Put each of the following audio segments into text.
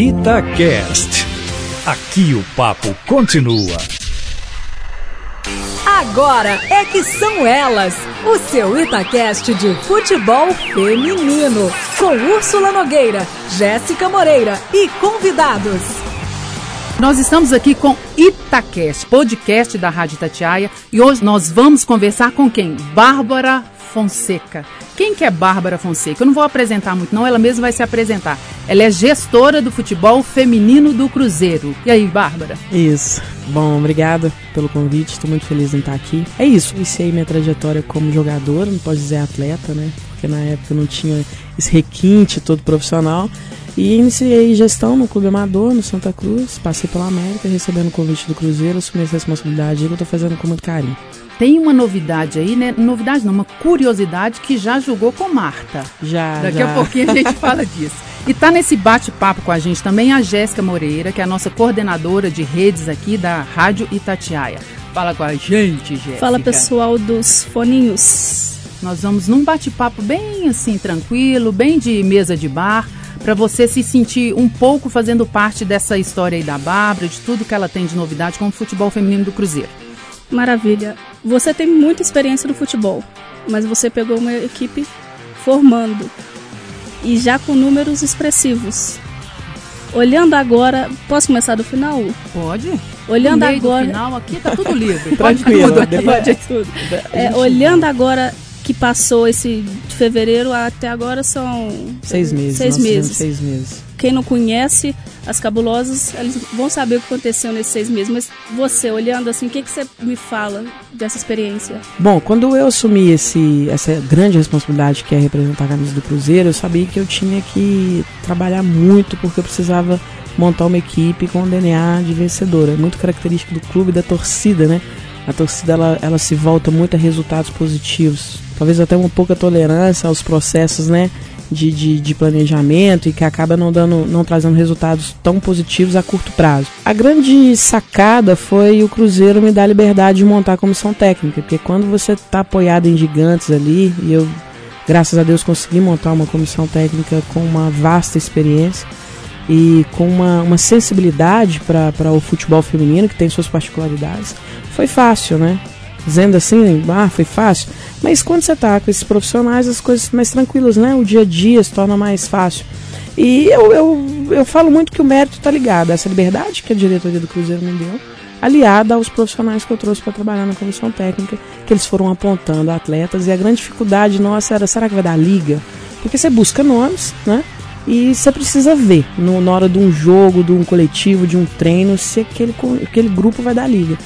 Itacast. Aqui o papo continua. Agora é que são elas, o seu Itacast de futebol feminino, com Úrsula Nogueira, Jéssica Moreira e convidados. Nós estamos aqui com Itacast, podcast da Rádio Itatiaia, e hoje nós vamos conversar com quem? Bárbara Fonseca. Quem que é Bárbara Fonseca? Eu não vou apresentar muito não, ela mesma vai se apresentar. Ela é gestora do futebol feminino do Cruzeiro. E aí, Bárbara? Isso. Bom, obrigada pelo convite, estou muito feliz em estar aqui. É isso, iniciei minha trajetória como jogadora, não posso dizer atleta, né? Porque na época não tinha esse requinte todo profissional. E iniciei gestão no Clube Amador, no Santa Cruz, passei pela América, recebendo o convite do Cruzeiro, assumi essa responsabilidade que eu estou fazendo com muito carinho. Tem uma novidade aí, né? Novidade não, uma curiosidade que já jogou com Marta. Já, Daqui já. a pouquinho a gente fala disso. E tá nesse bate-papo com a gente também a Jéssica Moreira, que é a nossa coordenadora de redes aqui da Rádio Itatiaia. Fala com a gente, Jéssica. Fala pessoal dos foninhos. Nós vamos num bate-papo bem assim, tranquilo, bem de mesa de bar, para você se sentir um pouco fazendo parte dessa história aí da Bárbara, de tudo que ela tem de novidade com o futebol feminino do Cruzeiro. Maravilha. Você tem muita experiência no futebol, mas você pegou uma equipe formando e já com números expressivos. Olhando agora, posso começar do final? Pode? Olhando agora, final aqui tá tudo livre. Pode tudo pode tudo. É, olhando agora que passou esse de fevereiro até agora são Seis meses. Seis meses. Seis meses. Quem não conhece as cabulosas, eles vão saber o que aconteceu nesses seis meses. Mas você, olhando assim, o que, que você me fala dessa experiência? Bom, quando eu assumi esse, essa grande responsabilidade que é representar a camisa do Cruzeiro, eu sabia que eu tinha que trabalhar muito porque eu precisava montar uma equipe com um DNA de vencedora. É muito característico do clube da torcida, né? A torcida ela, ela se volta muito a resultados positivos. Talvez até uma pouca tolerância aos processos, né? De, de, de planejamento e que acaba não dando, não trazendo resultados tão positivos a curto prazo. A grande sacada foi o Cruzeiro me dar a liberdade de montar a comissão técnica, porque quando você está apoiado em gigantes ali, e eu, graças a Deus, consegui montar uma comissão técnica com uma vasta experiência e com uma, uma sensibilidade para o futebol feminino, que tem suas particularidades, foi fácil, né? Dizendo assim, ah, foi fácil. Mas quando você tá com esses profissionais, as coisas mais tranquilas, né? O dia a dia se torna mais fácil. E eu, eu, eu falo muito que o mérito está ligado a essa liberdade que a diretoria do Cruzeiro me deu, aliada aos profissionais que eu trouxe para trabalhar na comissão técnica, que eles foram apontando atletas. E a grande dificuldade nossa era: será que vai dar liga? Porque você busca nomes, né? E você precisa ver no, na hora de um jogo, de um coletivo, de um treino, se aquele, aquele grupo vai dar liga.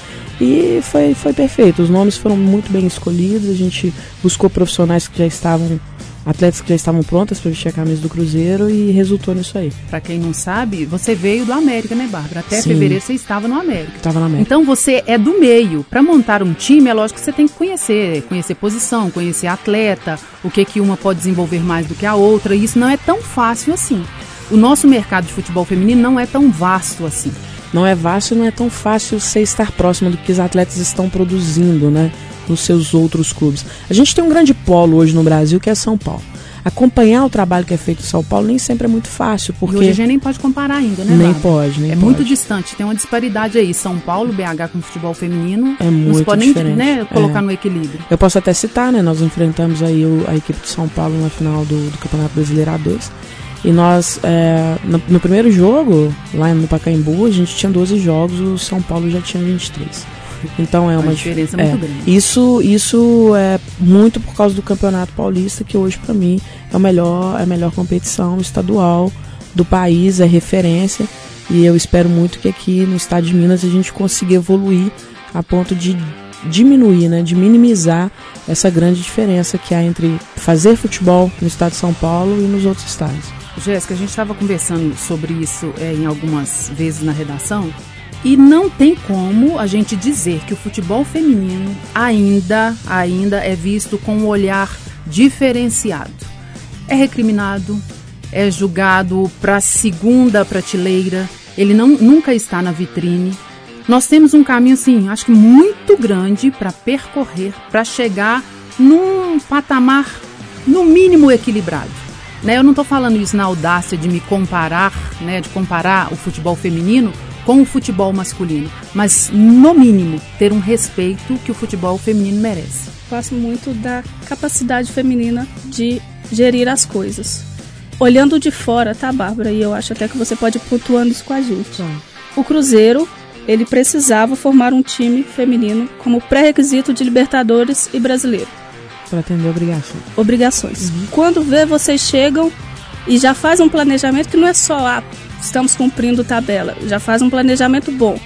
E foi, foi perfeito. Os nomes foram muito bem escolhidos. A gente buscou profissionais que já estavam, atletas que já estavam prontas para vestir a camisa do Cruzeiro e resultou nisso aí. Pra quem não sabe, você veio do América, né, Bárbara? Até Sim. fevereiro você estava no América. Tava na América. Então você é do meio. Para montar um time, é lógico que você tem que conhecer, conhecer posição, conhecer atleta, o que que uma pode desenvolver mais do que a outra. E isso não é tão fácil assim. O nosso mercado de futebol feminino não é tão vasto assim. Não é fácil, não é tão fácil você estar próximo do que os atletas estão produzindo, né? Nos seus outros clubes. A gente tem um grande polo hoje no Brasil que é São Paulo. Acompanhar o trabalho que é feito em São Paulo nem sempre é muito fácil, E porque hoje a gente nem pode comparar ainda, né, nem pode, nem É pode. muito distante, tem uma disparidade aí. São Paulo, BH com futebol feminino. É não muito pode nem diferente. né, colocar É. no equilíbrio. Eu posso até citar, né? Nós enfrentamos aí o- a equipe de São Paulo na final do, do Campeonato Brasileiro A2. E nós, é, no, no primeiro jogo, lá no Pacaembu, a gente tinha 12 jogos, o São Paulo já tinha 23. Então é Uma uma, diferença é, muito grande. Isso, isso é muito por causa do Campeonato Paulista, que hoje para mim é, o melhor, é a melhor competição estadual do país, é referência. E eu espero muito que aqui no estado de Minas a gente consiga evoluir a ponto de diminuir, né, de minimizar essa grande diferença que há entre fazer futebol no estado de São Paulo e nos outros estados. Jéssica, a gente estava conversando sobre isso é, em algumas vezes na redação e não tem como a gente dizer que o futebol feminino ainda, ainda é visto com um olhar diferenciado. É recriminado, é julgado para segunda prateleira, ele não, nunca está na vitrine. Nós temos um caminho, assim, acho que muito grande para percorrer, para chegar num patamar, no mínimo, equilibrado. Né, eu não estou falando isso na audácia de me comparar, né, de comparar o futebol feminino com o futebol masculino, mas no mínimo ter um respeito que o futebol feminino merece. Gosto muito da capacidade feminina de gerir as coisas. Olhando de fora, tá, Bárbara? E eu acho até que você pode ir pontuando isso com a gente. O Cruzeiro, ele precisava formar um time feminino como pré-requisito de Libertadores e Brasileiro. Para atender obrigações. Obrigações. Uhum. Quando vê, vocês chegam e já faz um planejamento que não é só, ah, estamos cumprindo tabela, já faz um planejamento bom.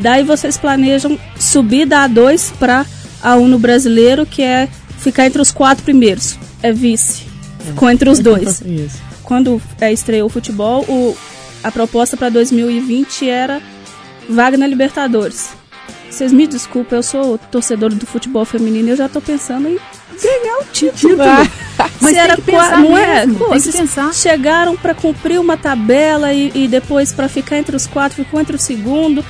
Daí vocês planejam subir da A2 para A1 no brasileiro, que é ficar entre os quatro primeiros. É vice. Ficou entre os dois. Quando é, estreou o futebol, o, a proposta para 2020 era vaga na Libertadores. Vocês me desculpem, eu sou torcedor do futebol feminino e eu já tô pensando em ganhar o título. Mas era tem que pensar não é? Pô, tem que pensar. chegaram para cumprir uma tabela e, e depois para ficar entre os quatro, ficou entre o segundo.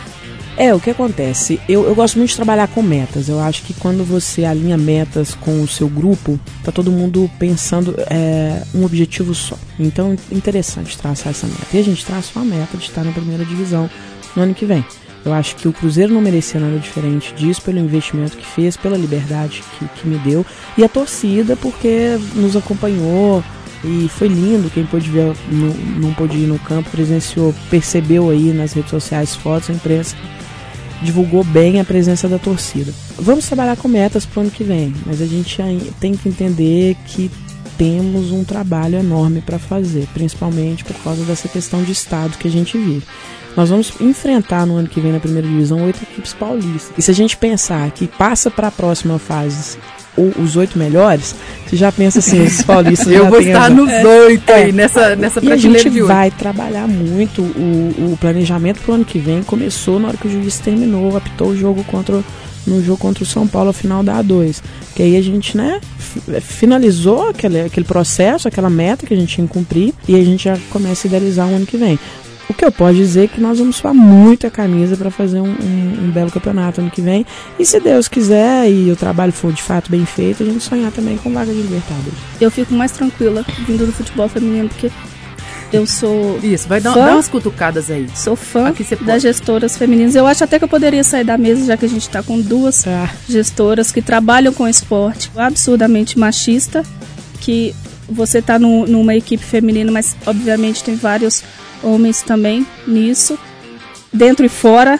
É, o que acontece? Eu, eu gosto muito de trabalhar com metas. Eu acho que quando você alinha metas com o seu grupo, tá todo mundo pensando é, um objetivo só. Então, interessante traçar essa meta. E a gente traça uma meta de estar na primeira divisão no ano que vem. Eu acho que o Cruzeiro não merecia nada diferente disso pelo investimento que fez, pela liberdade que, que me deu. E a torcida, porque nos acompanhou, e foi lindo, quem pôde ver, no, não pôde ir no campo, presenciou, percebeu aí nas redes sociais fotos, a imprensa divulgou bem a presença da torcida. Vamos trabalhar com metas para o ano que vem, mas a gente tem que entender que temos um trabalho enorme para fazer, principalmente por causa dessa questão de estado que a gente vive. Nós vamos enfrentar no ano que vem na primeira divisão oito equipes paulistas. E se a gente pensar que passa para a próxima fase os oito melhores, você já pensa assim, os paulistas Eu vou estar nos oito aí, é. nessa, nessa prateleira a gente vai trabalhar muito o, o planejamento para o ano que vem. Começou na hora que o juiz terminou, apitou o jogo contra no jogo contra o São Paulo ao final da A2. Que aí a gente, né, finalizou aquele, aquele processo, aquela meta que a gente tinha que cumprir e a gente já começa a idealizar o ano que vem. O que eu posso dizer é que nós vamos suar muito a camisa para fazer um, um, um, belo campeonato ano que vem. E se Deus quiser e o trabalho for de fato bem feito, a gente sonhar também com vaga de Libertadores. Eu fico mais tranquila vindo do futebol feminino, porque eu sou. Isso, vai dar, dar umas cutucadas aí. Sou fã das gestoras femininas. Eu acho até que eu poderia sair da mesa, já que a gente está com duas ah. gestoras que trabalham com esporte absurdamente machista, que você está numa equipe feminina, mas obviamente tem vários homens também nisso, dentro e fora.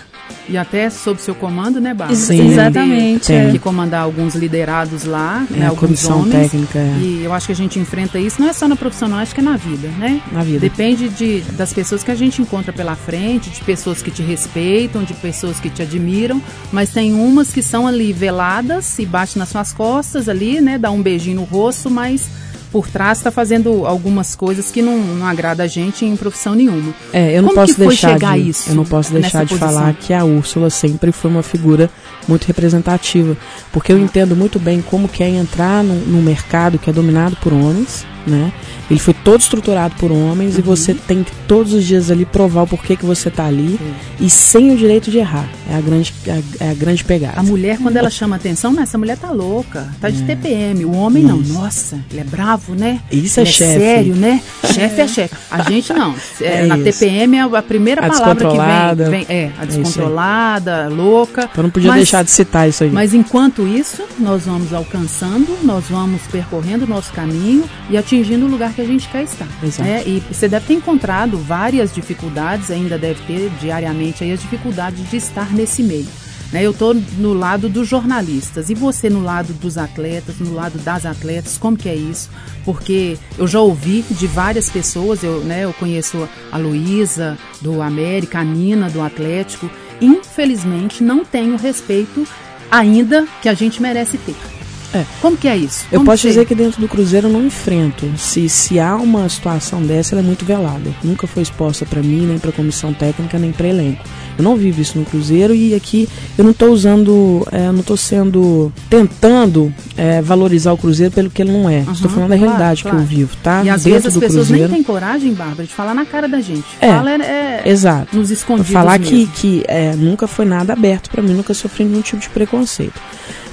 E até sob seu comando, né, Bárbara? Sim, exatamente. Tem é. que comandar alguns liderados lá, é, né, alguns homens. técnica. É. E eu acho que a gente enfrenta isso, não é só na profissional, acho que é na vida, né? Na vida. Depende de, das pessoas que a gente encontra pela frente, de pessoas que te respeitam, de pessoas que te admiram, mas tem umas que são ali veladas e bate nas suas costas ali, né, dá um beijinho no rosto, mas por trás está fazendo algumas coisas que não, não agrada a gente em profissão nenhuma. É, eu não Como posso deixar de, isso eu não posso deixar de posição? falar que a Úrsula sempre foi uma figura muito representativa, porque eu entendo muito bem como que é entrar no, no mercado que é dominado por homens, né? Ele foi todo estruturado por homens uhum. e você tem que todos os dias ali provar o porquê que você está ali Sim. e sem o direito de errar. É a grande, é a grande pegada. A mulher, quando ela chama atenção, essa mulher tá louca, tá de é. TPM. O homem Isso. não. Nossa, ele é bravo, né? Isso é é chefe. sério, né? chefe é chefe. A gente não. É, é na isso. TPM é a primeira a palavra que vem, vem. É, a é descontrolada, louca. Então não podia mas, deixar de citar isso aí. Mas enquanto isso, nós vamos alcançando, nós vamos percorrendo o nosso caminho e atingindo o lugar que a gente quer estar. Exato. Né? E você deve ter encontrado várias dificuldades, ainda deve ter diariamente aí as dificuldades de estar nesse meio. Né? Eu estou no lado dos jornalistas e você no lado dos atletas, no lado das atletas, como que é isso? Porque eu já ouvi de várias pessoas, eu, né, eu conheço a Luísa do América, a Nina do Atlético, infelizmente não tenho respeito ainda que a gente merece ter. É. Como que é isso? Eu posso dizer que dentro do Cruzeiro eu não enfrento. Se, se há uma situação dessa, ela é muito velada. Nunca foi exposta para mim, nem para comissão técnica, nem para elenco. Eu não vivo isso no Cruzeiro e aqui eu não estou usando, é, não estou sendo tentando é, valorizar o Cruzeiro pelo que ele não é. Uhum, Estou falando da claro, realidade claro. que eu vivo, tá? E às Dentro vezes as pessoas Cruzeiro. nem têm coragem, Bárbara, de falar na cara da gente. É, Fala é, é exato. nos escondidos. Falar mesmo. que, que é, nunca foi nada aberto para mim, nunca sofri nenhum tipo de preconceito.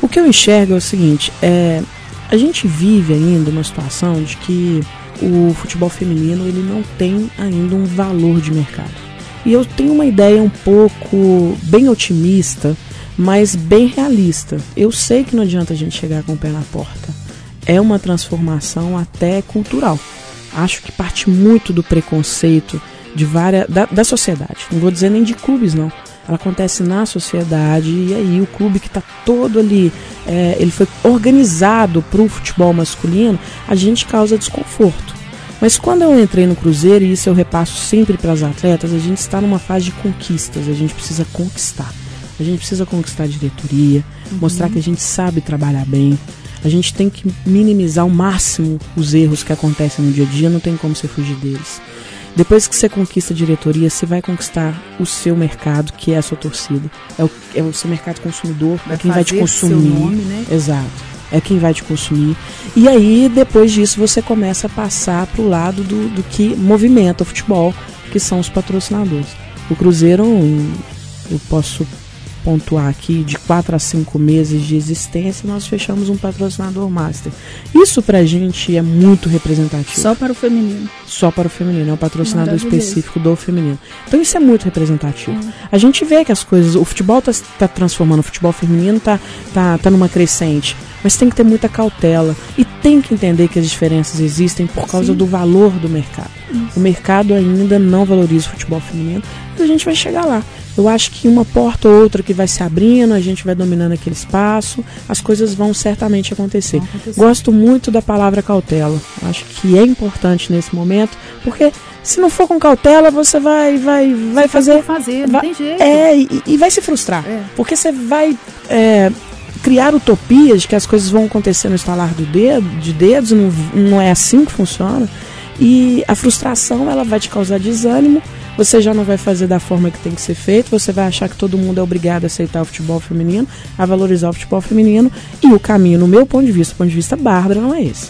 O que eu enxergo é o seguinte, é, a gente vive ainda uma situação de que o futebol feminino ele não tem ainda um valor de mercado. E eu tenho uma ideia um pouco bem otimista, mas bem realista. Eu sei que não adianta a gente chegar com o pé na porta. É uma transformação até cultural. Acho que parte muito do preconceito de várias da, da sociedade. Não vou dizer nem de clubes não. Ela acontece na sociedade e aí o clube que está todo ali, é, ele foi organizado para o futebol masculino, a gente causa desconforto. Mas quando eu entrei no Cruzeiro, e isso eu repasso sempre para as atletas, a gente está numa fase de conquistas, a gente precisa conquistar. A gente precisa conquistar a diretoria, uhum. mostrar que a gente sabe trabalhar bem. A gente tem que minimizar ao máximo os erros que acontecem no dia a dia, não tem como você fugir deles. Depois que você conquista a diretoria, você vai conquistar o seu mercado, que é a sua torcida. É o, é o seu mercado consumidor, vai é quem vai te consumir. Nome, né? Exato é quem vai te consumir. E aí, depois disso, você começa a passar para o lado do, do que movimenta o futebol, que são os patrocinadores. O Cruzeiro, eu posso pontuar aqui, de 4 a 5 meses de existência, nós fechamos um patrocinador master. Isso pra gente é muito representativo. Só para o feminino. Só para o feminino, é um patrocinador específico do feminino. Então isso é muito representativo. Hum. A gente vê que as coisas, o futebol está tá transformando, o futebol feminino está tá, tá numa crescente. Mas tem que ter muita cautela e tem que entender que as diferenças existem por causa Sim. do valor do mercado. Isso. O mercado ainda não valoriza o futebol feminino, mas a gente vai chegar lá. Eu acho que uma porta ou outra que vai se abrindo, a gente vai dominando aquele espaço, as coisas vão certamente acontecer. acontecer. Gosto muito da palavra cautela. Acho que é importante nesse momento, porque se não for com cautela, você vai vai vai fazer fazer, não vai, tem jeito. É, e, e vai se frustrar. É. Porque você vai é, criar utopias de que as coisas vão acontecer no estalar do dedo, de dedos, não, não é assim que funciona. E a frustração ela vai te causar desânimo você já não vai fazer da forma que tem que ser feito, você vai achar que todo mundo é obrigado a aceitar o futebol feminino, a valorizar o futebol feminino, e o caminho, no meu ponto de vista, ponto de vista Bárbara, não é esse.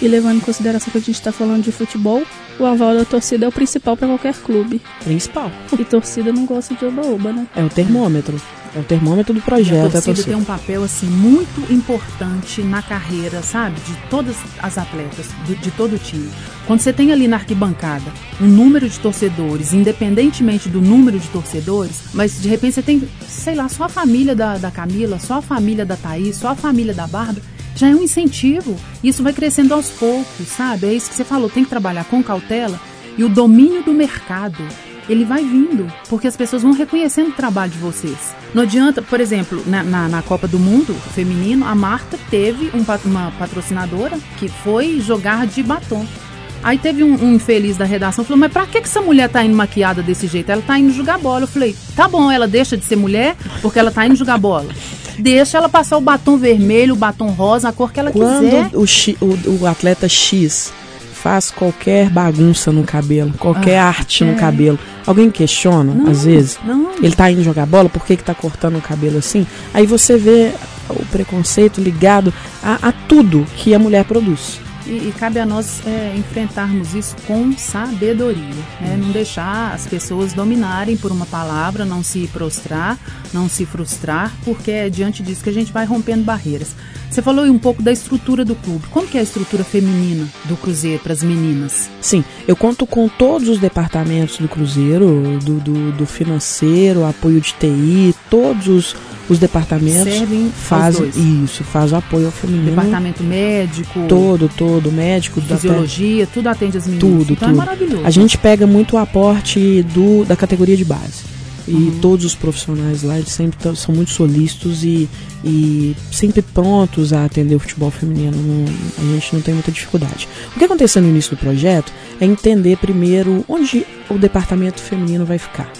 E levando em consideração que a gente está falando de futebol, o aval da torcida é o principal para qualquer clube. Principal. E torcida não gosta de oba-oba, né? É o termômetro. É o termômetro do projeto. A torcida, a torcida tem um papel assim muito importante na carreira, sabe, de todas as atletas, de, de todo o time. Quando você tem ali na arquibancada um número de torcedores, independentemente do número de torcedores, mas de repente você tem, sei lá, só a família da, da Camila, só a família da Thaís, só a família da Bárbara, já é um incentivo. Isso vai crescendo aos poucos, sabe? É isso que você falou, tem que trabalhar com cautela e o domínio do mercado ele vai vindo, porque as pessoas vão reconhecendo o trabalho de vocês. Não adianta, por exemplo, na, na, na Copa do Mundo feminino, a Marta teve um, uma patrocinadora que foi jogar de batom. Aí teve um, um, infeliz da redação falou: Mas pra que, que essa mulher tá indo maquiada desse jeito? Ela tá indo jogar bola. Eu falei: Tá bom, ela deixa de ser mulher porque ela tá indo jogar bola. Deixa ela passar o batom vermelho, o batom rosa, a cor que ela Quando quiser. O, o, o atleta X faz qualquer bagunça no cabelo, qualquer ah, arte é. no cabelo. Alguém questiona, não, às vezes? Não. Ele tá indo jogar bola, por que, que tá cortando o cabelo assim? Aí você vê o preconceito ligado a, a tudo que a mulher produz. E, e, cabe a nós é, enfrentarmos isso com sabedoria, né? não deixar as pessoas dominarem por uma palavra, não se prostrar, não se frustrar, porque é diante disso que a gente vai rompendo barreiras. Você falou um pouco da estrutura do clube. Como que é a estrutura feminina do Cruzeiro para as meninas? Sim, eu conto com todos os departamentos do Cruzeiro, do, do, do financeiro, apoio de TI, todos os os departamentos Servem fazem isso, faz o apoio ao feminino. Departamento médico. Todo, todo, médico, fisiologia, tudo atende as meninas. Tudo, então tudo. É maravilhoso. A gente pega muito o aporte do, da categoria de base. E uhum. todos os profissionais lá, eles sempre são muito solícitos e, e sempre prontos a atender o futebol feminino. Não, a gente não tem muita dificuldade. O que aconteceu no início do projeto é entender primeiro onde o departamento feminino vai ficar.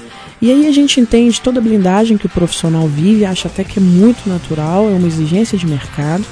E aí a gente entende toda a blindagem que o profissional vive, acha até que é muito natural, é uma exigência de mercado,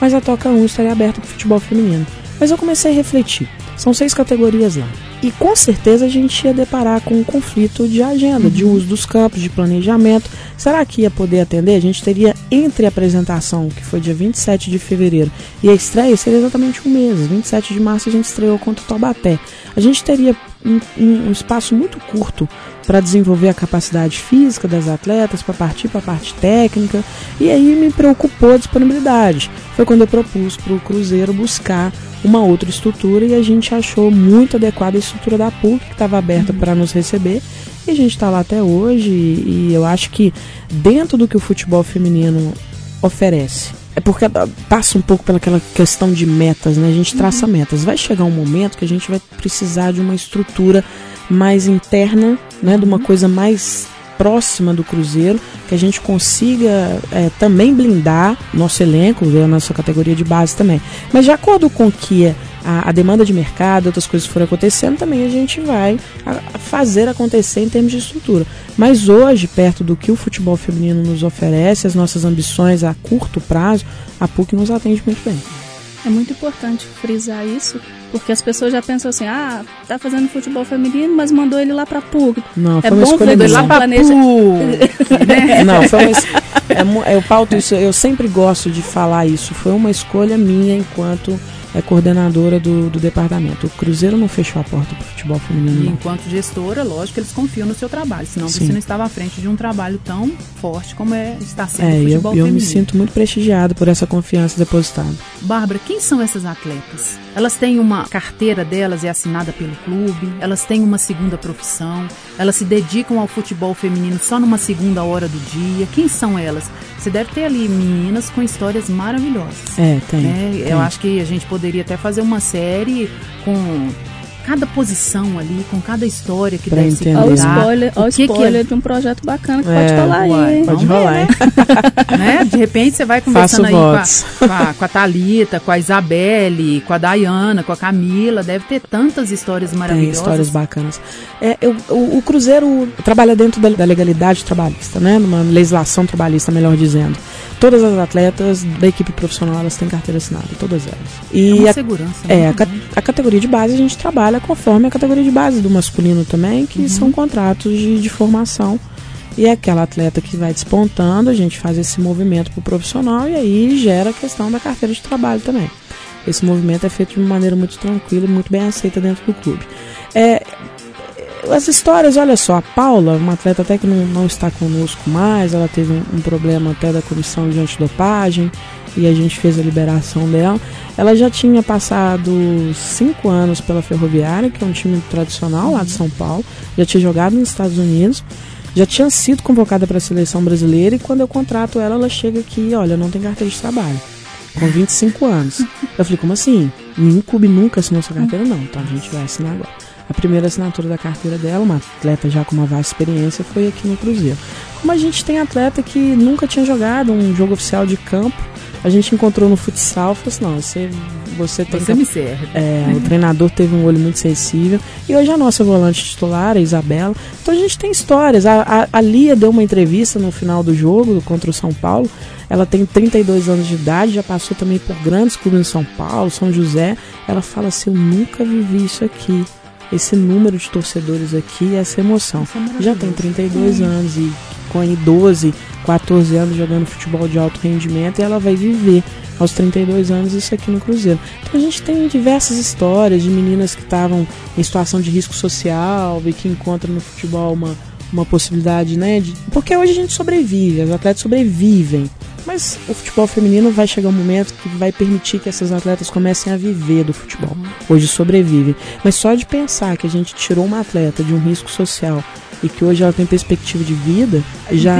mas a Toca 1 estaria aberta para o futebol feminino. Mas eu comecei a refletir. São seis categorias lá. E com certeza a gente ia deparar com um conflito de agenda, uhum. de uso dos campos, de planejamento. Será que ia poder atender? A gente teria entre a apresentação, que foi dia 27 de fevereiro, e a estreia seria exatamente um mês. 27 de março a gente estreou contra o Taubaté. A gente teria um, um espaço muito curto para desenvolver a capacidade física das atletas, para partir para a parte técnica. E aí me preocupou a disponibilidade. Foi quando eu propus para o Cruzeiro buscar uma outra estrutura e a gente achou muito adequada a estrutura da PUC, que estava aberta uhum. para nos receber. E a gente está lá até hoje e eu acho que dentro do que o futebol feminino oferece, é porque passa um pouco pelaquela questão de metas, né? A gente traça uhum. metas. Vai chegar um momento que a gente vai precisar de uma estrutura mais interna, né, de uma coisa mais próxima do Cruzeiro, que a gente consiga é, também blindar nosso elenco, a nossa categoria de base também. Mas de acordo com que a, a demanda de mercado, outras coisas foram acontecendo, também a gente vai a, a fazer acontecer em termos de estrutura. Mas hoje, perto do que o futebol feminino nos oferece, as nossas ambições a curto prazo, a PUC nos atende muito bem. É muito importante frisar isso, porque as pessoas já pensam assim, ah, tá fazendo futebol feminino, mas mandou ele lá pra PUC. Não, é foi uma bom escolha ver lá pra planeja... né? Não, foi uma, é, eu pauto isso, eu sempre gosto de falar isso. Foi uma escolha minha enquanto é coordenadora do, do departamento. O Cruzeiro não fechou a porta futebol feminino. E enquanto gestora, lógico que eles confiam no seu trabalho, senão Sim. você não estava à frente de um trabalho tão forte como é está sendo é, o futebol eu, eu me sinto muito prestigiado por essa confiança depositada. Bárbara, quem são essas atletas? Elas têm uma carteira delas é assinada pelo clube, elas têm uma segunda profissão, elas se dedicam ao futebol feminino só numa segunda hora do dia. Quem são elas? Você deve ter ali meninas com histórias maravilhosas. É, tem. Né? tem. Eu acho que a gente poderia até fazer uma série com cada posição ali, com cada história que pra deve entender. se contar. Olha o spoiler, o spoiler que... de um projeto bacana que é, pode rolar aí. Pode rolar, né? né? De repente você vai conversando aí com a, com a, com, a, Thalita, com a Isabelle, com a Dayana, com a Camila. Deve ter tantas histórias maravilhosas. Tem histórias bacanas. É, eu, o, o, Cruzeiro trabalha dentro da, da legalidade trabalhista, né? Numa legislação trabalhista, melhor dizendo. Todas as atletas da equipe profissional elas têm carteira assinada, todas elas. E é uma a, segurança. É, né? a, a, categoria de base a gente trabalha conforme a categoria de base do masculino também, que uhum. são contratos de, de formação. E é aquela atleta que vai despontando, a gente faz esse movimento para o profissional e aí gera a questão da carteira de trabalho também. Esse movimento é feito de uma maneira muito tranquila e muito bem aceita dentro do clube. É, as histórias, olha só, a Paula, uma atleta até que não, não está conosco mais, ela teve um, um, problema até da comissão de antidopagem e a gente fez a liberação dela. Ela já tinha passado cinco anos pela Ferroviária, que é um time tradicional lá de São Paulo, já tinha jogado nos Estados Unidos, já tinha sido convocada para a seleção brasileira e quando eu contrato ela, ela chega aqui, olha, não tem carteira de trabalho. Com 25 anos. Eu falei, como assim? Nenhum clube nunca assinou sua carteira? Não, então a gente vai assinar agora. A primeira assinatura da carteira dela, uma atleta já com uma vasta experiência, foi aqui no Cruzeiro. Como a gente tem atleta que nunca tinha jogado um jogo oficial de campo, a gente encontrou no futsal, falou assim, não, você, você tem você que... me serve. É, o treinador teve um olho muito sensível. E hoje a nossa volante titular, a Isabela. Então a gente tem histórias. A, a, a Lia deu uma entrevista no final do jogo contra o São Paulo. Ela tem 32 anos de idade, já passou também por grandes clubes em São Paulo, São José. Ela fala assim, eu nunca vivi isso aqui esse número de torcedores aqui, essa emoção. É Já tem 32 anos e com aí 12, 14 anos jogando futebol de alto rendimento e ela vai viver aos 32 anos isso aqui no Cruzeiro. Então a gente tem diversas histórias de meninas que estavam em situação de risco social e que encontram no futebol uma, uma possibilidade, né? De... Porque hoje a gente sobrevive, as atletas sobrevivem. Mas o futebol feminino vai chegar um momento que vai permitir que essas atletas comecem a viver do futebol. Hoje sobrevivem. Mas só de pensar que a gente tirou uma atleta de um risco social e que hoje ela tem perspectiva de vida, já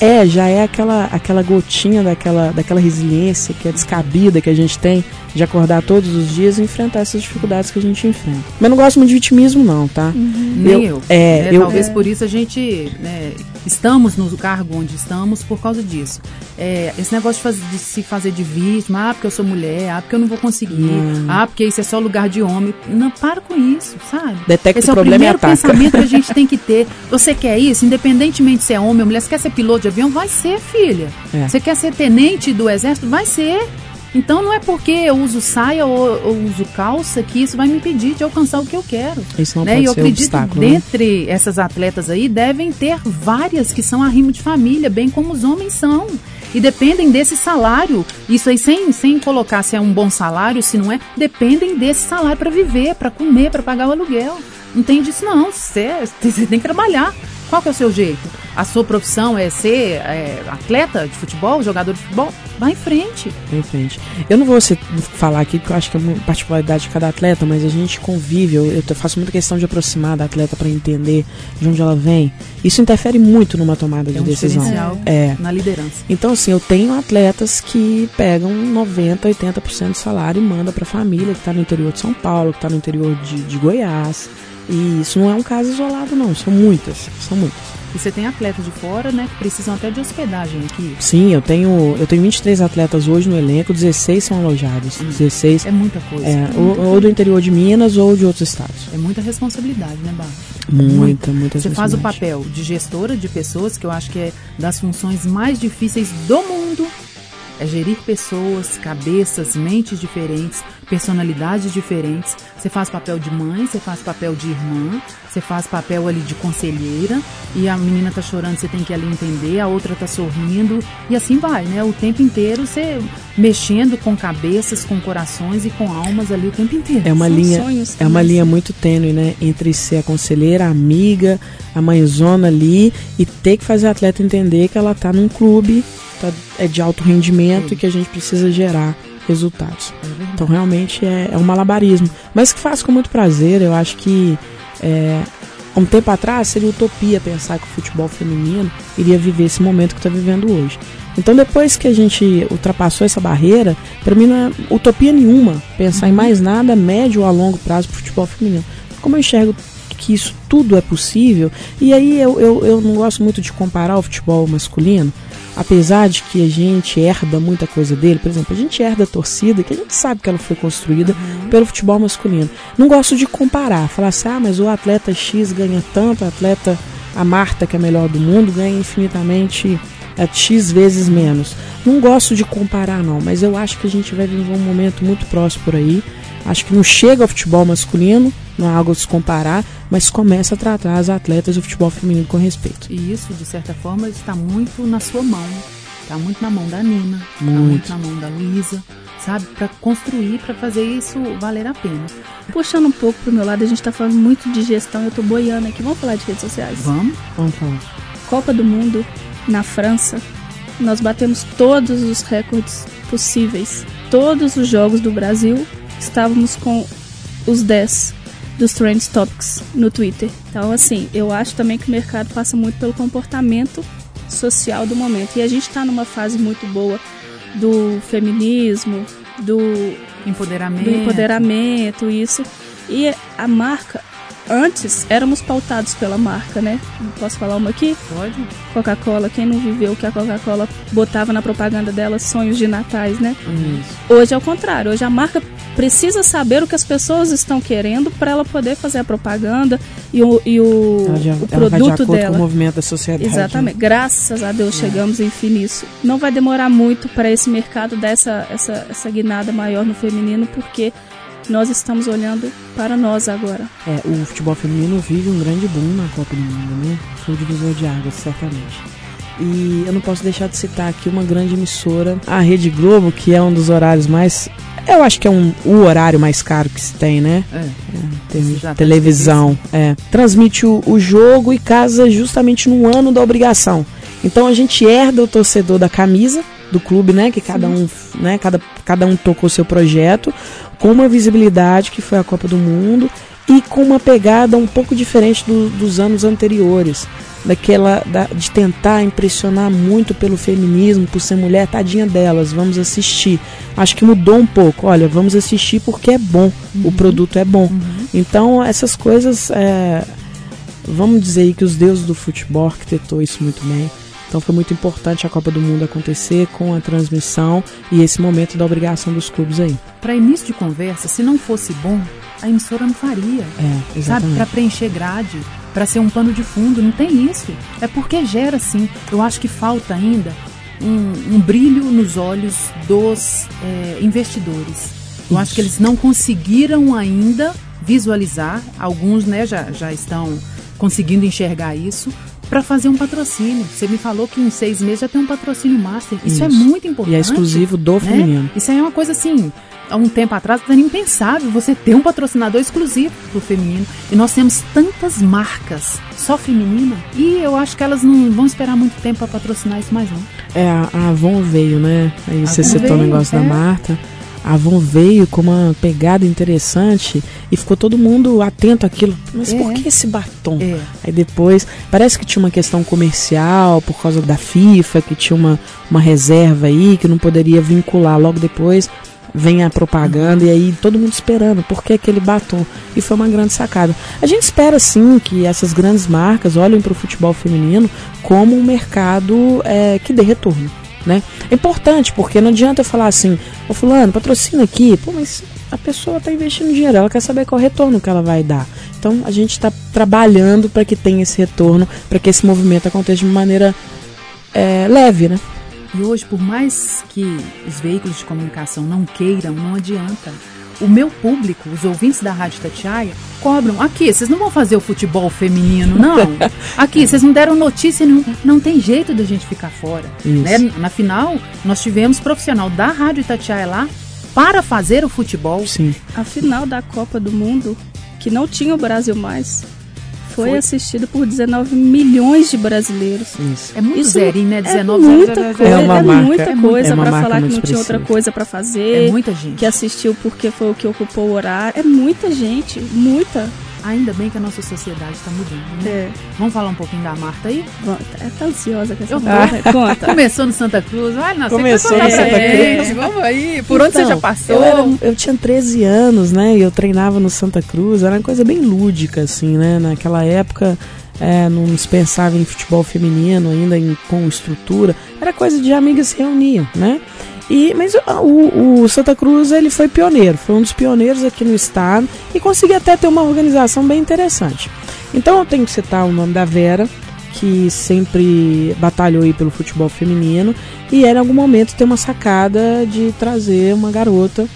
é, já é aquela aquela gotinha daquela daquela resiliência que é descabida que a gente tem de acordar todos os dias e enfrentar essas dificuldades que a gente enfrenta. Mas não gosto muito de vitimismo não, tá? Uhum. Nem eu. É, é, eu talvez é... por isso a gente né, estamos no cargo onde estamos por causa disso. É, esse negócio de, fazer, de, se fazer de vítima, ah, porque eu sou mulher, ah, porque eu não vou conseguir, hum. ah, porque isso é só lugar de homem. Não, para com isso, sabe? Detecta esse o é o primeiro pensamento que a gente tem que ter. Você quer isso, independentemente se é homem ou mulher, você quer ser piloto de avião? Vai ser, filha. É. Você quer ser tenente do exército? Vai ser. Então não é porque eu uso saia ou, uso calça que isso vai me impedir de alcançar o que eu quero. Isso não né? pode e eu ser acredito que dentre né? essas atletas aí devem ter várias que são arrimo de família, bem como os homens são. E dependem desse salário. Isso aí sem, sem colocar se é um bom salário, se não é, dependem desse salário para viver, para comer, para pagar o aluguel. Não tem disso não. Você tem que trabalhar. Qual que é o seu jeito? A sua profissão é ser é, atleta de futebol, jogador de futebol? Vá em frente. Vá em frente. Eu não vou falar aqui, porque eu acho que é uma particularidade de cada atleta, mas a gente convive, eu, eu faço muita questão de aproximar da atleta para entender de onde ela vem. Isso interfere muito numa tomada é de um decisão. É. Na liderança. Então, assim, eu tenho atletas que pegam 90, 80% do salário e manda para a família que está no interior de São Paulo, que está no interior de, de Goiás e isso não é um caso isolado, não. São muitas, são muitas. E você tem atletas de fora, né, que precisam até de hospedagem aqui. Sim, eu tenho, eu tenho 23 atletas hoje no elenco, 16 são alojados. Hum. 16. É muita coisa. É, é ou, muita ou, do interior de Minas ou de outros estados. É muita responsabilidade, né, Barra? Muita, muita Você faz o papel de gestora de pessoas, que eu acho que é das funções mais difíceis do mundo é gerir pessoas, cabeças, mentes diferentes, personalidades diferentes. Você faz papel de mãe, você faz papel de irmã, você faz papel ali de conselheira e a menina tá chorando, você tem que ali entender, a outra tá sorrindo e assim vai, né? O tempo inteiro você mexendo com cabeças, com corações e com almas ali o tempo inteiro. É uma São linha, é uma linha muito tênue, né, entre ser a conselheira, a amiga, a mãezona ali e ter que fazer a atleta entender que ela tá num clube tá, é de alto rendimento e que a gente precisa gerar resultados. É então realmente é, é, um malabarismo, mas que faço com muito prazer. Eu acho que é, um tempo atrás seria utopia pensar que o futebol feminino iria viver esse momento que está vivendo hoje. Então depois que a gente ultrapassou essa barreira, para mim não é utopia nenhuma pensar uhum. em mais nada médio ou a longo prazo para o futebol feminino. Como eu enxergo que isso tudo é possível, e aí eu, eu, eu não gosto muito de comparar o futebol masculino, apesar de que a gente herda muita coisa dele, por exemplo, a gente herda a torcida, que a gente sabe que ela foi construída uhum. pelo futebol masculino. Não gosto de comparar, falar assim, ah, mas o atleta X ganha tanto, o atleta, a Marta, que é a melhor do mundo, ganha infinitamente é, X vezes menos. Não gosto de comparar, não, mas eu acho que a gente vai viver um momento muito próximo por aí. Acho que não chega ao futebol masculino, não é algo a se comparar, mas começa a tratar as atletas do futebol feminino com respeito. E isso, de certa forma, está muito na sua mão. Está muito na mão da Nina, está muito na mão da Luísa, sabe? Para construir, para fazer isso valer a pena. Puxando um pouco pro meu lado, a gente está falando muito de gestão, eu estou boiando aqui. Vamos falar de redes sociais? Vamos? Vamos falar. Copa do Mundo na França, nós batemos todos os recordes possíveis. Todos os jogos do Brasil estávamos com os 10 dos Trends Topics no Twitter. Então, assim, eu acho também que o mercado passa muito pelo comportamento social do momento. E a gente está numa fase muito boa do feminismo, do empoderamento, do empoderamento isso. E a marca, antes éramos pautados pela marca, né? Posso falar uma aqui? Pode. Coca-Cola, quem não viveu o que a Coca-Cola botava na propaganda dela, sonhos de natais, né? Isso. Hoje é o contrário, hoje a marca precisa saber o que as pessoas estão querendo para ela poder fazer a propaganda e o, e o, já, o produto dela. Com o movimento da sociedade. Exatamente. Né? Graças a Deus é. chegamos enfim nisso. Não vai demorar muito para esse mercado dar essa, essa, essa guinada maior no feminino, porque nós estamos olhando para nós agora. É, o futebol feminino vive um grande boom na Copa do Mundo, né? Foi o divisor de águas, certamente. E eu não posso deixar de citar aqui uma grande emissora, a Rede Globo, que é um dos horários mais eu acho que é um, o horário mais caro que se tem, né? É. é televisão. É. Transmite o, o jogo e casa justamente no ano da obrigação. Então a gente herda o torcedor da camisa do clube, né? Que cada um, né? Cada, cada um tocou seu projeto com uma visibilidade que foi a Copa do Mundo e com uma pegada um pouco diferente do, dos anos anteriores daquela da, de tentar impressionar muito pelo feminismo, por ser mulher, tadinha delas, vamos assistir. Acho que mudou um pouco. Olha, vamos assistir porque é bom, uhum. o produto é bom. Uhum. Então essas coisas, é, vamos dizer aí que os deuses do futebol arquitetou isso muito bem. Então foi muito importante a Copa do Mundo acontecer com a transmissão e esse momento da obrigação dos clubes aí. Para início de conversa, se não fosse bom, a emissora não faria. É, exatamente. Sabe, para preencher grade, para ser um pano de fundo, não tem isso. É porque gera sim. Eu acho que falta ainda um, um brilho nos olhos dos é, investidores. Eu isso. acho que eles não conseguiram ainda visualizar, alguns né, já, já estão conseguindo enxergar isso, para fazer um patrocínio. Você me falou que em seis meses já tem um patrocínio master. Isso, é Isso. é muito importante. E é exclusivo do né? feminino. Isso aí é uma coisa assim há um tempo atrás era impensável você ter um patrocinador exclusivo pro feminino. E nós temos tantas marcas só feminina e eu acho que elas não vão esperar muito tempo para patrocinar isso mais não. É, a Avon veio, né? Aí A você citou o negócio é. da Marta. A Avon veio com uma pegada interessante e ficou todo mundo atento àquilo. Mas É. por que esse batom? É. Aí depois, parece que tinha uma questão comercial por causa da FIFA, que tinha uma, uma reserva aí, que não poderia vincular. Logo depois vem a propaganda e aí todo mundo esperando, por que aquele batom? E foi uma grande sacada. A gente espera sim que essas grandes marcas olhem para o futebol feminino como um mercado é, que dê retorno. Né? É importante, porque não adianta eu falar assim, ô fulano, patrocina aqui, pô, mas a pessoa está investindo dinheiro, ela quer saber qual retorno que ela vai dar. Então a gente está trabalhando para que tenha esse retorno, para que esse movimento aconteça de uma maneira é, leve, né? E hoje, por mais que os veículos de comunicação não queiram, não adianta. O meu público, os ouvintes da Rádio Tatiaia, cobram. Aqui, vocês não vão fazer o futebol feminino, não. Aqui, vocês não deram notícia nenhuma. Não tem jeito da gente ficar fora. Né? Na final, nós tivemos profissional da Rádio Itatiaia lá para fazer o futebol. Sim. A final da Copa do Mundo, que não tinha o Brasil mais, foi, Foi. assistida por 19 milhões de brasileiros. Isso. É muito Isso zerinho, né? É 19 muita zero, zero, coisa, zero. uma é marca- muita é coisa pra marca falar que não tinha outra coisa pra fazer. É muita gente. Que assistiu porque foi o que ocupou o horário. É muita gente, muita. Ainda bem que a nossa sociedade está mudando, né? É, Vamos falar um pouquinho da Marta aí? É tá ansiosa com essa Eu- mulher. Conta. Começou no Santa Cruz. Ai, não, Começou no Santa Cruz. Vamos aí. Por onde você Então, já passou? Eu, era- eu tinha 13 anos, né? E eu treinava no Santa Cruz. Era uma coisa bem lúdica, assim, né? Naquela época é, não se pensava em futebol feminino ainda em, com estrutura. Era coisa de amigas se reuniam, né? E, mas o, o Santa Cruz ele foi pioneiro, foi um dos pioneiros aqui no estado e conseguiu até ter uma organização bem interessante. Então eu tenho que citar o nome da Vera, que sempre batalhou aí pelo futebol feminino e ela em algum momento tem uma sacada de trazer uma garota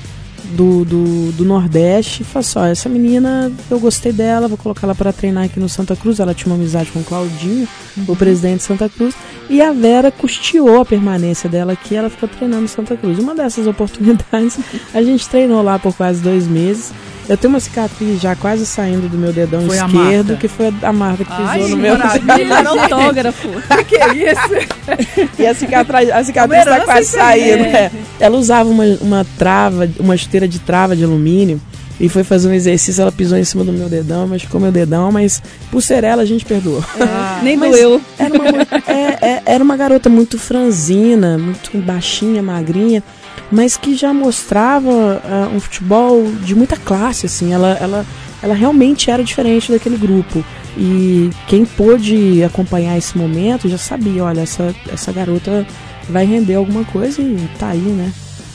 do, do, do Nordeste e falou assim, ó, essa menina, eu gostei dela, vou colocar ela para treinar aqui no Santa Cruz. Ela tinha uma amizade com o Claudinho, o presidente de Santa Cruz, e a Vera custeou a permanência dela aqui, ela ficou treinando no Santa Cruz. Uma dessas oportunidades, a gente treinou lá por quase dois meses. Eu tenho uma cicatriz já quase saindo do meu dedão Foi esquerdo, que foi a Marta que pisou Ai, no meu. Era autógrafo. que isso? E a cicatriz, a cicatriz tá quase saindo. é. Ela usava uma, uma trava, uma chuteira de trava de alumínio e foi fazer um exercício, ela pisou em cima do meu dedão, machucou meu dedão, mas por ser ela a gente perdoou. Nem Mas doeu. Era uma, é- é- era uma garota muito franzina, muito baixinha, magrinha, mas que já mostrava ah, um futebol de muita classe, assim. Ela, ela, ela realmente era diferente daquele grupo. E quem pôde acompanhar esse momento já sabia, olha, essa, essa garota vai render alguma coisa e tá aí, né?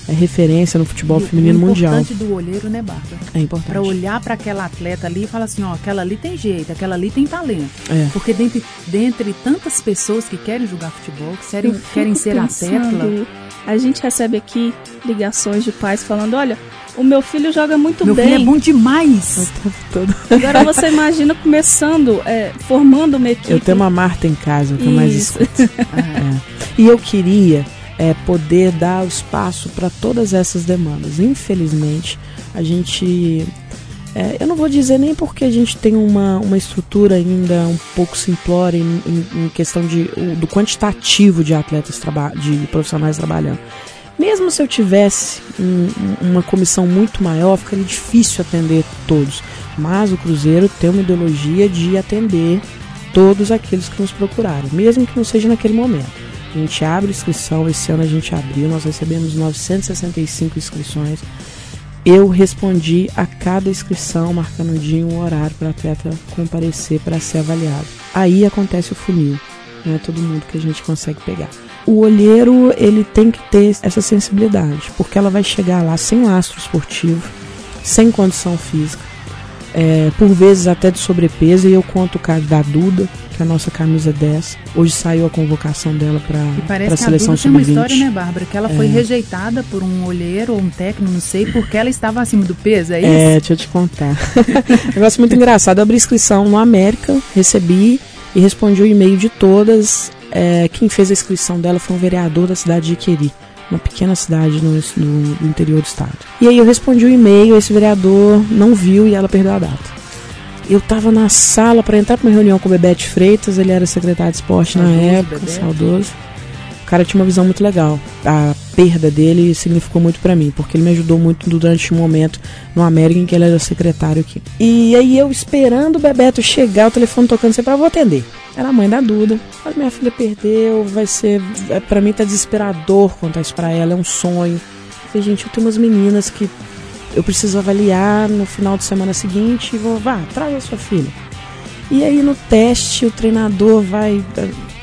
É referência no futebol E feminino mundial. importante do olheiro, né, Bárbara? É importante. Pra olhar pra aquela atleta ali e falar assim, ó, aquela ali tem jeito, aquela ali tem talento. É. Porque dentre, dentre tantas pessoas que querem jogar futebol, que querem ser pensando, atleta, A gente recebe aqui ligações de pais falando: olha, o meu filho joga muito meu bem. filho é bom demais. Agora você imagina começando, é, formando uma equipe. Eu tenho uma Marta em casa, que eu mais Isso. escuto. É. E eu queria é, poder dar o espaço para todas essas demandas. Infelizmente, a gente. É, eu não vou dizer nem porque a gente tem uma, uma estrutura ainda um pouco simplória em, em- em questão de, do quantitativo de atletas, de profissionais trabalhando. Mesmo se eu tivesse um- uma comissão muito maior, ficaria difícil atender todos. Mas o Cruzeiro tem uma ideologia de atender todos aqueles que nos procuraram, mesmo que não seja naquele momento. A gente abre inscrição, esse ano a gente abriu, nós recebemos 965 inscrições. Eu respondi a cada inscrição, marcando um dia e um horário para o atleta comparecer para ser avaliado. Aí acontece o funil, não é todo mundo que a gente consegue pegar. O olheiro, ele tem que ter essa sensibilidade, porque ela vai chegar lá sem lastro esportivo, sem condição física, é, por vezes até de sobrepeso, e eu conto o caso da Duda, que é a nossa camisa 10. Hoje saiu a convocação dela para a parece que a seleção uma sub-20. história, né, Bárbara? Que ela foi É. rejeitada por um olheiro ou um técnico, não sei, porque ela estava acima do peso, é isso? É, deixa eu te contar. Negócio muito engraçado. Eu abri inscrição no América, recebi e respondi o e-mail de todas. É, quem fez a inscrição dela foi um vereador da cidade de Iqueri. uma pequena cidade no, no, no interior do estado. E aí eu respondi o um e-mail, esse vereador não viu e ela perdeu a data. Eu estava na sala para entrar para uma reunião com o Bebete Freitas, ele era secretário de esporte saudoso, na época, Bebete. saudoso. O cara tinha uma visão muito legal. A perda dele significou muito para mim, porque ele me ajudou muito durante um momento no América em que ele era secretário aqui. E aí eu esperando o Bebeto chegar, o telefone tocando, sempre, ah, vou atender. Era a mãe da Duda. Falei, minha filha perdeu, vai ser. É, para mim tá desesperador contar isso pra ela, é um sonho. Falei, gente, eu tenho umas meninas que eu preciso avaliar no final de semana seguinte e vou, vá, traz a sua filha. E aí no teste o treinador vai.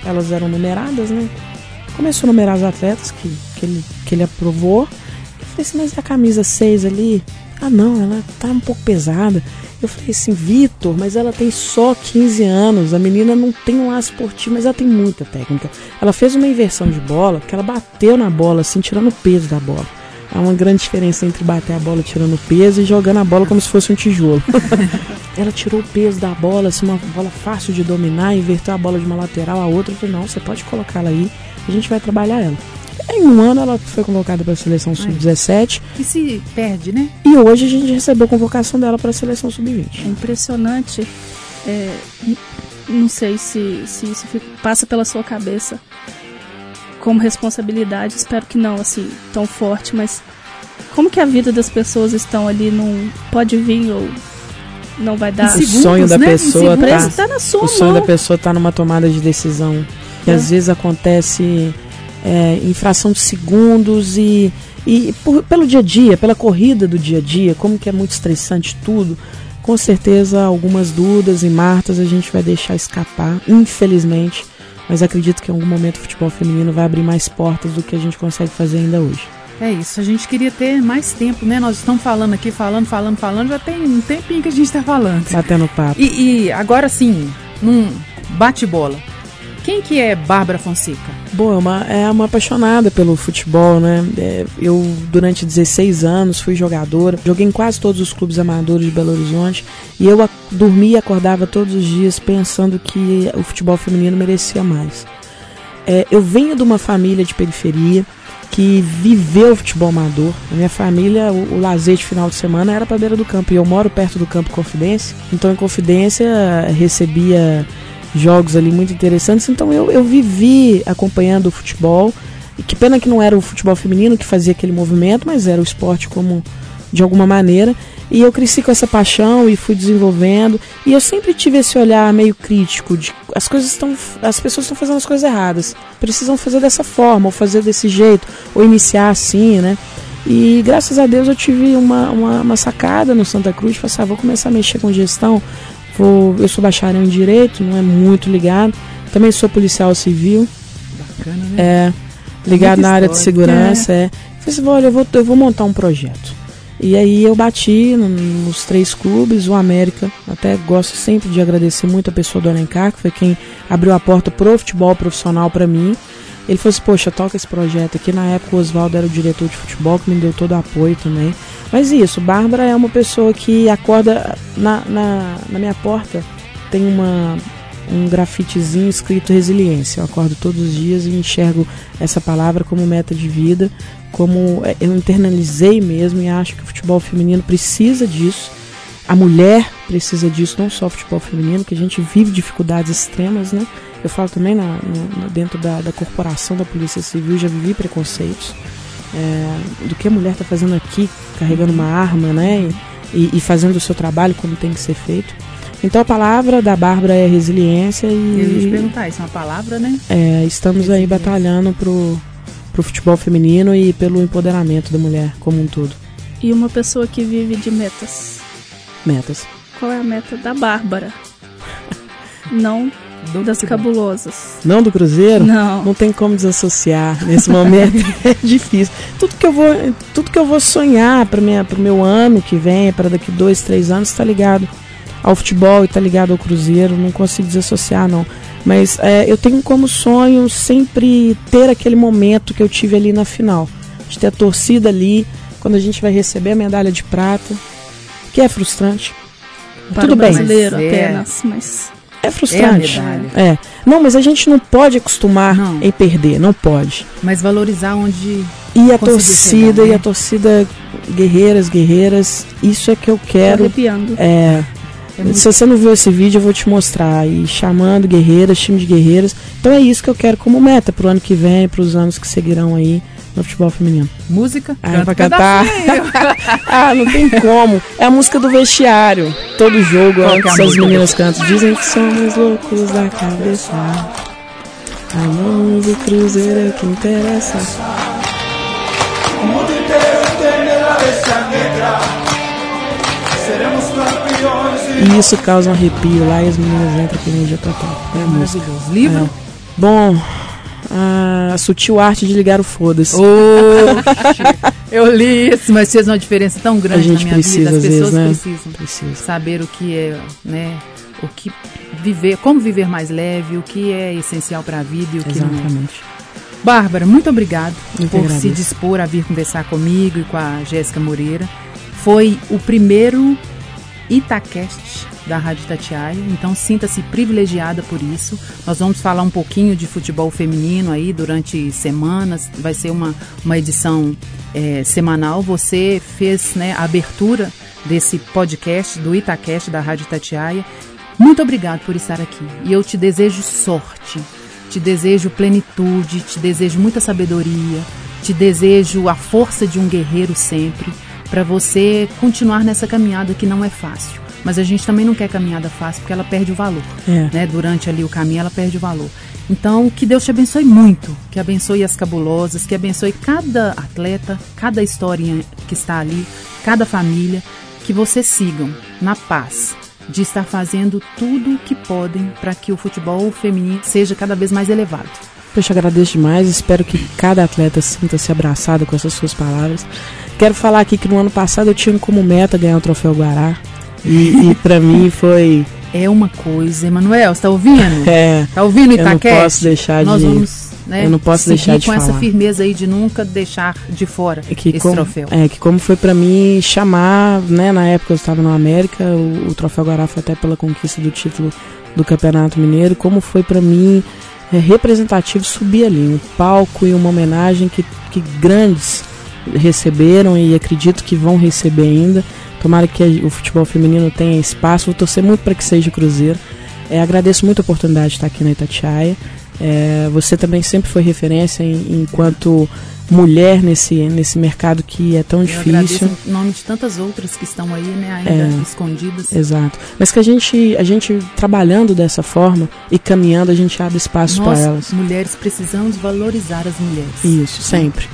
Elas eram numeradas, né? Começou a numerar as atletas que, que, ele, que ele aprovou. Eu falei assim, mas a camisa 6 ali? Ah não, ela tá um pouco pesada. Eu falei assim, Vitor, mas ela tem só 15 anos, a menina não tem um laço esportivo, mas ela tem muita técnica. Ela fez uma inversão de bola, que ela bateu na bola, assim, tirando o peso da bola. Há uma grande diferença entre bater a bola tirando peso e jogando a bola como se fosse um tijolo. ela tirou o peso da bola, assim, uma bola fácil de dominar, inverteu a bola de uma lateral a outra. Eu falei, não, você pode colocar ela aí, a gente vai trabalhar ela. Em um ano ela foi convocada para a seleção sub-17. E se perde, né? E hoje a gente recebeu a convocação dela para a seleção sub-20. É impressionante. É, não sei se, se isso fica, passa pela sua cabeça como responsabilidade. Espero que não, assim, tão forte, mas como que a vida das pessoas estão ali num pode vir ou não vai dar. O sonho da né? pessoa tá, tá na sua o sonho da pessoa tá numa tomada de decisão. Que é. às vezes acontece é, em fração de segundos e, e por, pelo dia a dia, pela corrida do dia a dia, como que é muito estressante tudo, com certeza algumas dúvidas e martas a gente vai deixar escapar, infelizmente, mas acredito que em algum momento o futebol feminino vai abrir mais portas do que a gente consegue fazer ainda hoje. É isso, a gente queria ter mais tempo, né? Nós estamos falando aqui, falando, falando, falando, já tem um tempinho que a gente está falando. Batendo papo. E, e agora sim, num bate-bola. Quem que é Bárbara Fonseca? Bom, é uma, é uma apaixonada pelo futebol, né? É, eu, durante 16 anos, fui jogadora. Joguei em quase todos os clubes amadores de Belo Horizonte. E eu a, dormia e acordava todos os dias pensando que o futebol feminino merecia mais. É, eu venho de uma família de periferia que viveu o futebol amador. Na minha família, o, o lazer de final de semana era para beira do campo. E eu moro perto do campo Confidência. Então, em Confidência, recebia jogos ali muito interessantes. Então eu, eu vivi acompanhando o futebol. E que pena que não era o futebol feminino que fazia aquele movimento, mas era o esporte como de alguma maneira. E eu cresci com essa paixão e fui desenvolvendo. E eu sempre tive esse olhar meio crítico de as coisas estão, as pessoas estão fazendo as coisas erradas. Precisam fazer dessa forma, ou fazer desse jeito, ou iniciar assim, né? E graças a Deus eu tive uma, uma, uma sacada no Santa Cruz, falei assim, ah, vou começar a mexer com gestão, Vou, eu sou bacharel em direito, não é muito ligado. Também sou policial civil. Bacana, né? É, ligado na área de segurança. É. é. Falei assim, olha, eu vou, eu vou montar um projeto. E aí eu bati no, nos três clubes, o América, até gosto sempre de agradecer muito a pessoa do Alencar, que foi quem abriu a porta pro futebol profissional para mim. Ele falou assim, poxa, toca esse projeto aqui. Na época o Oswaldo era o diretor de futebol, que me deu todo o apoio também. Mas isso, Bárbara é uma pessoa que acorda na, na, na minha porta, tem uma, um grafitezinho escrito resiliência. Eu acordo todos os dias e enxergo essa palavra como meta de vida, como é, eu internalizei mesmo e acho que o futebol feminino precisa disso. A mulher precisa disso, não só o futebol feminino, que a gente vive dificuldades extremas, né? Eu falo também na, na, dentro da, da corporação da Polícia Civil, já vivi preconceitos é, do que a mulher está fazendo aqui, carregando uma arma, né? E, e, fazendo o seu trabalho como tem que ser feito. Então a palavra da Bárbara é resiliência e. Eu ia te perguntar, isso é uma palavra, né? É, estamos aí batalhando pro, pro futebol feminino e pelo empoderamento da mulher como um todo. E uma pessoa que vive de metas. Metas. Qual é a meta da Bárbara? Não do das cabulosas. Não do Cruzeiro? Não. Não tem como desassociar nesse momento. é difícil. Tudo que eu vou, tudo que eu vou sonhar para minha, pro meu ano que vem, para daqui dois, três anos, está ligado ao futebol e está ligado ao Cruzeiro. Não consigo desassociar não. Mas é, eu tenho como sonho sempre ter aquele momento que eu tive ali na final, de ter a torcida ali quando a gente vai receber a medalha de prata, que é frustrante. Para Tudo o brasileiro bem. apenas, mas é frustrante. É, é, Não, mas a gente não pode acostumar não. em perder, não pode. Mas valorizar onde E a torcida, chegar, né? e a torcida guerreiras, guerreiras, isso é que eu quero. Tô arrepiando. É, é Se você não viu esse vídeo, eu vou te mostrar. E chamando guerreiras, time de guerreiras. Então é isso que eu quero como meta pro ano que vem, para os anos que seguirão aí no futebol feminino. Música? Ah, pra cantar. ah, não tem como. É a música do vestiário. Todo jogo, é essas meninas cantam. Dizem que somos loucos da cabeça. A mão do cruzeiro é o que interessa. O mundo inteiro tem a bestia negra. Seremos campeões. E isso causa um arrepio lá e as meninas entram com energia total. É maravilhoso. Livro? É. Bom, a sutil arte de ligar o foda-se. Oh, eu li isso, mas fez uma diferença tão grande a gente na minha precisa, vida. As pessoas vezes, né? precisam precisa. saber o que é, né? O que viver, como viver mais leve, o que é essencial para a vida e o que Exatamente. não. Bárbara, muito obrigado eu por se dispor a vir conversar comigo e com a Jéssica Moreira. Foi o primeiro Itacast da Rádio Tatiaia, então sinta-se privilegiada por isso. Nós vamos falar um pouquinho de futebol feminino aí durante semanas, vai ser uma, uma edição é, semanal. Você fez né, a abertura desse podcast do Itacast da Rádio Tatiaia. Muito obrigado por estar aqui. E eu te desejo sorte, te desejo plenitude, te desejo muita sabedoria, te desejo a força de um guerreiro sempre para você continuar nessa caminhada que não é fácil. Mas a gente também não quer caminhada fácil porque ela perde o valor. É. Né? Durante ali o caminho ela perde o valor. Então, que Deus te abençoe muito, que abençoe as cabulosas, que abençoe cada atleta, cada historinha que está ali, cada família, que vocês sigam na paz de estar fazendo tudo o que podem para que o futebol feminino seja cada vez mais elevado. Eu te agradeço demais, espero que cada atleta sinta-se abraçado com essas suas palavras. Quero falar aqui que no ano passado eu tinha como meta ganhar o troféu Guará. E, e para mim foi. É uma coisa, Emanuel, você tá ouvindo? É. Tá ouvindo Itaquete? Eu não posso deixar Nós de. Vamos, né, eu não posso deixar de com falar. essa firmeza aí de nunca deixar de fora é que esse como, troféu. É, que como foi para mim chamar, né, na época eu estava no América, o, o troféu Guará foi até pela conquista do título do Campeonato Mineiro, como foi para mim é, representativo subir ali, um palco e uma homenagem que, que grandes receberam e acredito que vão receber ainda. Tomara que o futebol feminino tenha espaço. Vou torcer muito para que seja Cruzeiro. É, agradeço muito a oportunidade de estar aqui na Itatiaia. É, você também sempre foi referência em, enquanto mulher nesse, nesse mercado que é tão Eu difícil. em nome de tantas outras que estão aí, né, ainda é, escondidas. Exato. Mas que a gente, a gente trabalhando dessa forma e caminhando, a gente abre espaço para elas. mulheres precisamos valorizar as mulheres. Isso, sempre.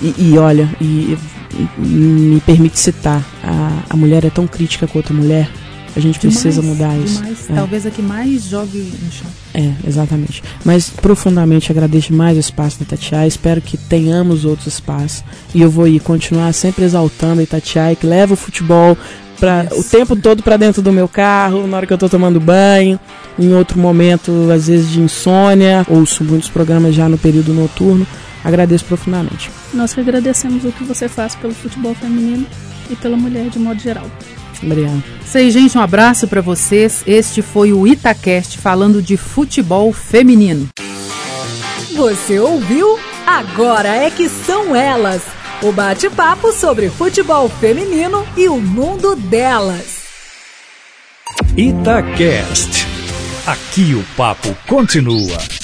E, e olha, e, e, me permite citar, a, a mulher é tão crítica com outra mulher, a gente demais, precisa mudar demais. isso. É. Talvez a que mais jogue no chão. É, exatamente. Mas profundamente agradeço mais o espaço da Tatiai. Espero que tenhamos outros espaços. E eu vou ir continuar sempre exaltando a Itatiaia, que leva o futebol pra, o tempo todo para dentro do meu carro, na hora que eu estou tomando banho, em outro momento, às vezes de insônia, ouço muitos programas já no período noturno. Agradeço profundamente. Nós que agradecemos o que você faz pelo futebol feminino e pela mulher de modo geral. Aí, gente, um abraço para vocês. Este foi o Itacast falando de futebol feminino. Você ouviu? Agora é que são elas. O bate-papo sobre futebol feminino e o mundo delas. Itacast. Aqui o papo continua.